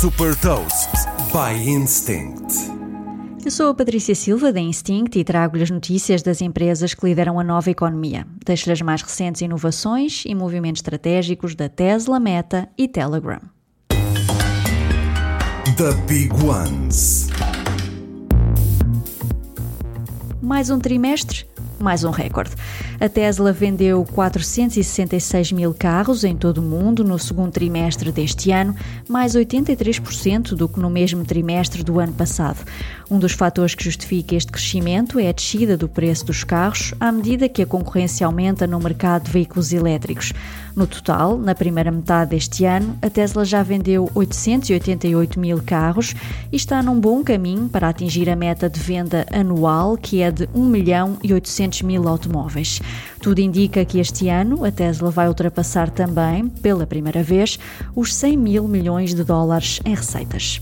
Super Toast by Instinct. Eu sou a Patrícia Silva da Instinct e trago-lhe as notícias das empresas que lideram a nova economia. Deixo-lhe as mais recentes inovações e movimentos estratégicos da Tesla, Meta e Telegram. The Big Ones. Mais um trimestre, mais um recorde. A Tesla vendeu 466 mil carros em todo o mundo no segundo trimestre deste ano, mais 83% do que no mesmo trimestre do ano passado. Um dos fatores que justifica este crescimento é a descida do preço dos carros à medida que a concorrência aumenta no mercado de veículos elétricos. No total, na primeira metade deste ano, a Tesla já vendeu 888 mil carros e está num bom caminho para atingir a meta de venda anual, que é de 1 milhão e 800 mil automóveis. Tudo indica que este ano a Tesla vai ultrapassar também, pela primeira vez, os 100 mil milhões de dólares em receitas.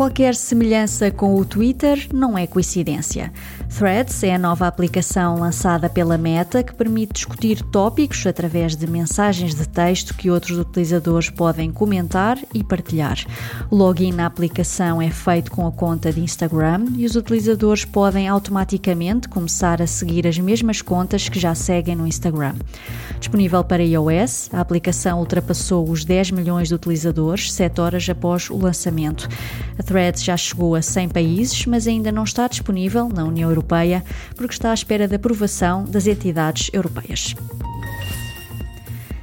Qualquer semelhança com o Twitter não é coincidência. Threads é a nova aplicação lançada pela Meta que permite discutir tópicos através de mensagens de texto que outros utilizadores podem comentar e partilhar. O login na aplicação é feito com a conta de Instagram e os utilizadores podem automaticamente começar a seguir as mesmas contas que já seguem no Instagram. Disponível para iOS, a aplicação ultrapassou os 10 milhões de utilizadores 7 horas após o lançamento. A Threads já chegou a 100 países, mas ainda não está disponível na União Europeia porque está à espera da aprovação das entidades europeias.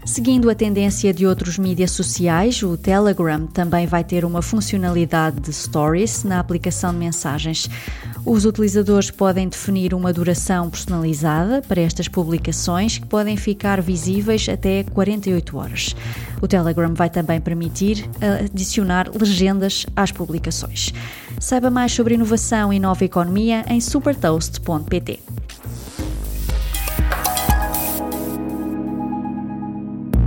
Seguindo a tendência de outros mídias sociais, o Telegram também vai ter uma funcionalidade de Stories na aplicação de mensagens. Os utilizadores podem definir uma duração personalizada para estas publicações que podem ficar visíveis até 48 horas. O Telegram vai também permitir adicionar legendas às publicações. Saiba mais sobre inovação e nova economia em supertoast.pt.